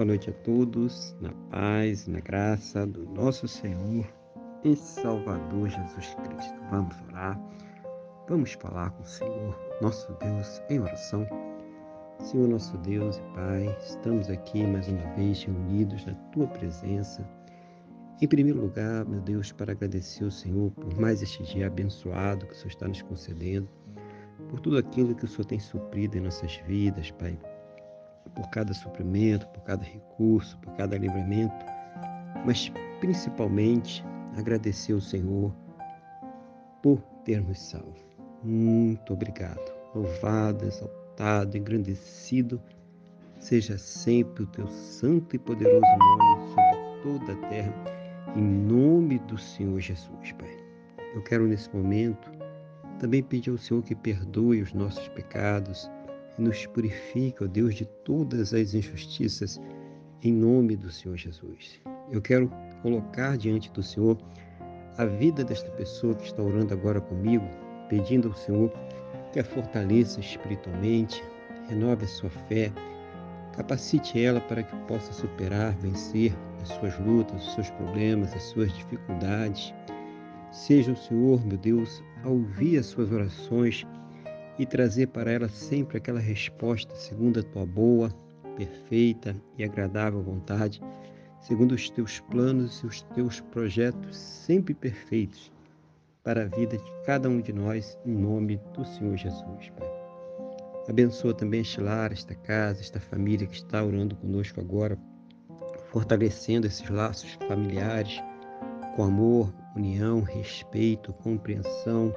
Boa noite a todos, na paz, na graça do nosso Senhor e Salvador Jesus Cristo. Vamos orar, vamos falar com o Senhor, nosso Deus, em oração. Senhor, nosso Deus e Pai, estamos aqui mais uma vez reunidos na Tua presença. Em primeiro lugar, meu Deus, para agradecer ao Senhor por mais este dia abençoado que o Senhor está nos concedendo, por tudo aquilo que o Senhor tem suprido em nossas vidas, Pai por cada suprimento, por cada recurso, por cada livramento, mas principalmente agradecer ao Senhor por ter nos salvo. Muito obrigado. Louvado, exaltado, engrandecido seja sempre o teu santo e poderoso nome sobre toda a terra, em nome do Senhor Jesus, Pai. Eu quero nesse momento também pedir ao Senhor que perdoe os nossos pecados, nos purifica, ó Deus, de todas as injustiças, em nome do Senhor Jesus. Eu quero colocar diante do Senhor a vida desta pessoa que está orando agora comigo, pedindo ao Senhor que a fortaleça espiritualmente, renove a sua fé, capacite ela para que possa superar, vencer as suas lutas, os seus problemas, as suas dificuldades. Seja o Senhor, meu Deus, a ouvir as suas orações e trazer para ela sempre aquela resposta segundo a tua boa, perfeita e agradável vontade, segundo os teus planos e os teus projetos sempre perfeitos para a vida de cada um de nós, em nome do Senhor Jesus, Pai. Abençoa também este lar, esta casa, esta família que está orando conosco agora, fortalecendo esses laços familiares com amor, união, respeito, compreensão,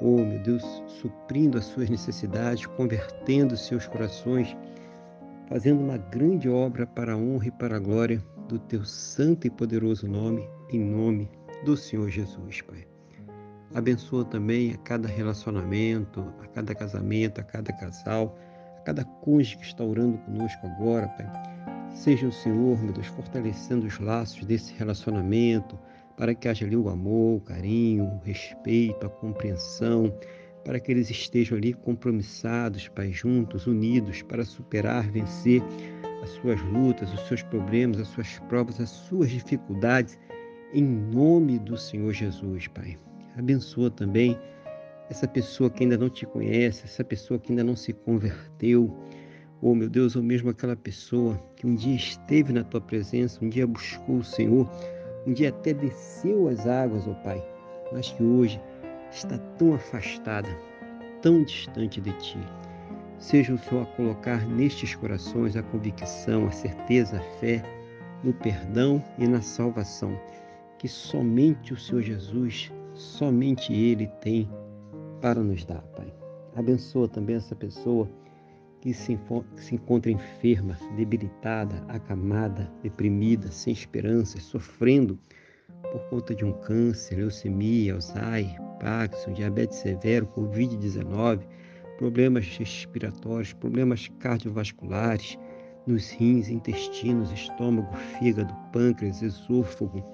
oh meu Deus, suprindo as suas necessidades, convertendo seus corações, fazendo uma grande obra para a honra e para a glória do teu santo e poderoso nome, em nome do Senhor Jesus, Pai. Abençoa também a cada relacionamento, a cada casamento, a cada casal, a cada cônjuge que está orando conosco agora, Pai. Seja o Senhor, meu Deus, fortalecendo os laços desse relacionamento, para que haja ali o amor, o carinho, o respeito, a compreensão, para que eles estejam ali compromissados, Pai, juntos, unidos, para superar, vencer as suas lutas, os seus problemas, as suas provas, as suas dificuldades, em nome do Senhor Jesus, Pai. Abençoa também essa pessoa que ainda não te conhece, essa pessoa que ainda não se converteu, ou oh, meu Deus, ou mesmo aquela pessoa que um dia esteve na tua presença, um dia buscou o Senhor, um dia até desceu as águas, ó Pai, mas que hoje está tão afastada, tão distante de Ti. Seja o Senhor a colocar nestes corações a convicção, a certeza, a fé no perdão e na salvação, que somente o Senhor Jesus, somente Ele tem para nos dar, Pai. Abençoa também essa pessoa que se, se encontra enferma, debilitada, acamada, deprimida, sem esperança, sofrendo por conta de um câncer, leucemia, Alzheimer, Parkinson, diabetes severo, Covid-19, problemas respiratórios, problemas cardiovasculares, nos rins, intestinos, estômago, fígado, pâncreas, esôfago,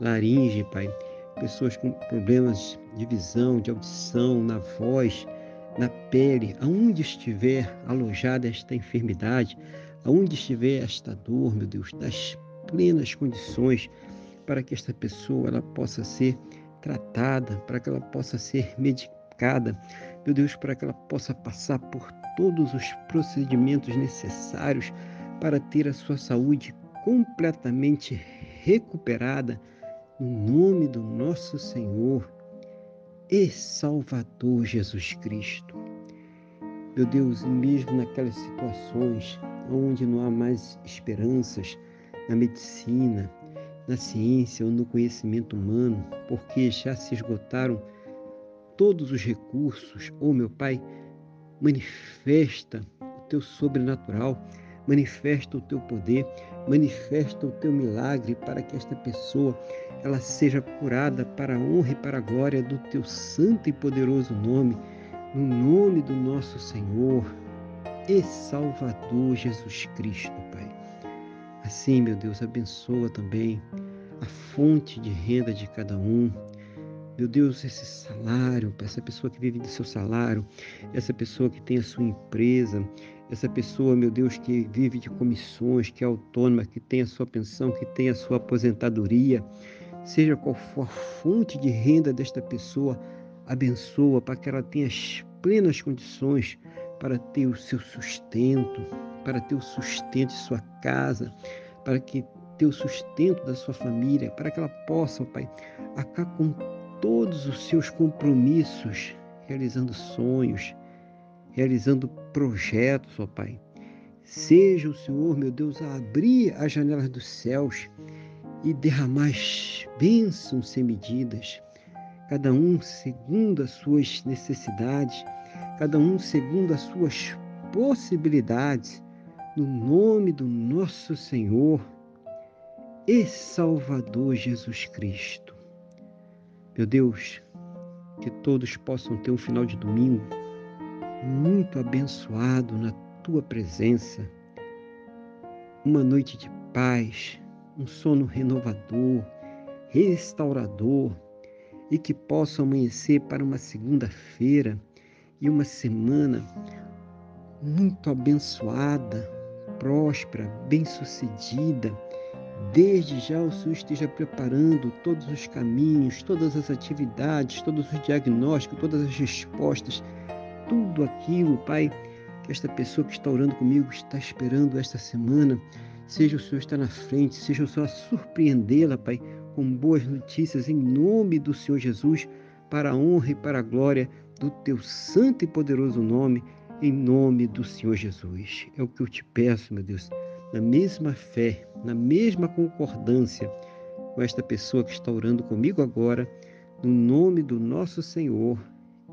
laringe, Pai. Pessoas com problemas de visão, de audição, na voz, na pele, aonde estiver alojada esta enfermidade, aonde estiver esta dor, meu Deus, das plenas condições para que esta pessoa ela possa ser tratada, para que ela possa ser medicada, meu Deus, para que ela possa passar por todos os procedimentos necessários para ter a sua saúde completamente recuperada, no nome do nosso Senhor e Salvador Jesus Cristo. Meu Deus, mesmo naquelas situações onde não há mais esperanças na medicina, na ciência ou no conhecimento humano, porque já se esgotaram todos os recursos, ou oh, meu Pai, manifesta o teu sobrenatural, manifesta o teu poder, manifesta o teu milagre para que esta pessoa ela seja curada para a honra e para a glória do teu santo e poderoso nome, no nome do nosso Senhor e Salvador Jesus Cristo, Pai. Assim, meu Deus, abençoa também a fonte de renda de cada um. meu Deus, esse salário, essa pessoa que vive do seu salário, essa pessoa que tem a sua empresa, essa pessoa, meu Deus, que vive de comissões, que é autônoma, que tem a sua pensão, que tem a sua aposentadoria, seja qual for a fonte de renda desta pessoa, abençoa para que ela tenha as plenas condições para ter o seu sustento, para ter o sustento de sua casa, para que ter o sustento da sua família, para que ela possa, Pai, acabar com todos os seus compromissos, realizando sonhos, realizando projetos, ó Pai. Seja o Senhor, meu Deus, a abrir as janelas dos céus e derramar bênçãos sem medidas, cada um segundo as suas necessidades, cada um segundo as suas possibilidades, no nome do nosso Senhor e Salvador Jesus Cristo. Meu Deus, que todos possam ter um final de domingo muito abençoado na tua presença, uma noite de paz, um sono renovador, restaurador e que possa amanhecer para uma segunda-feira e uma semana muito abençoada, próspera, bem-sucedida. Desde já o Senhor esteja preparando todos os caminhos, todas as atividades, todos os diagnósticos, todas as respostas, tudo aquilo, Pai, que esta pessoa que está orando comigo está esperando esta semana. Seja o Senhor estar na frente, seja o Senhor surpreendê-la, Pai, com boas notícias em nome do Senhor Jesus, para a honra e para a glória do teu santo e poderoso nome, em nome do Senhor Jesus. É o que eu te peço, meu Deus na mesma fé, na mesma concordância com esta pessoa que está orando comigo agora, no nome do nosso Senhor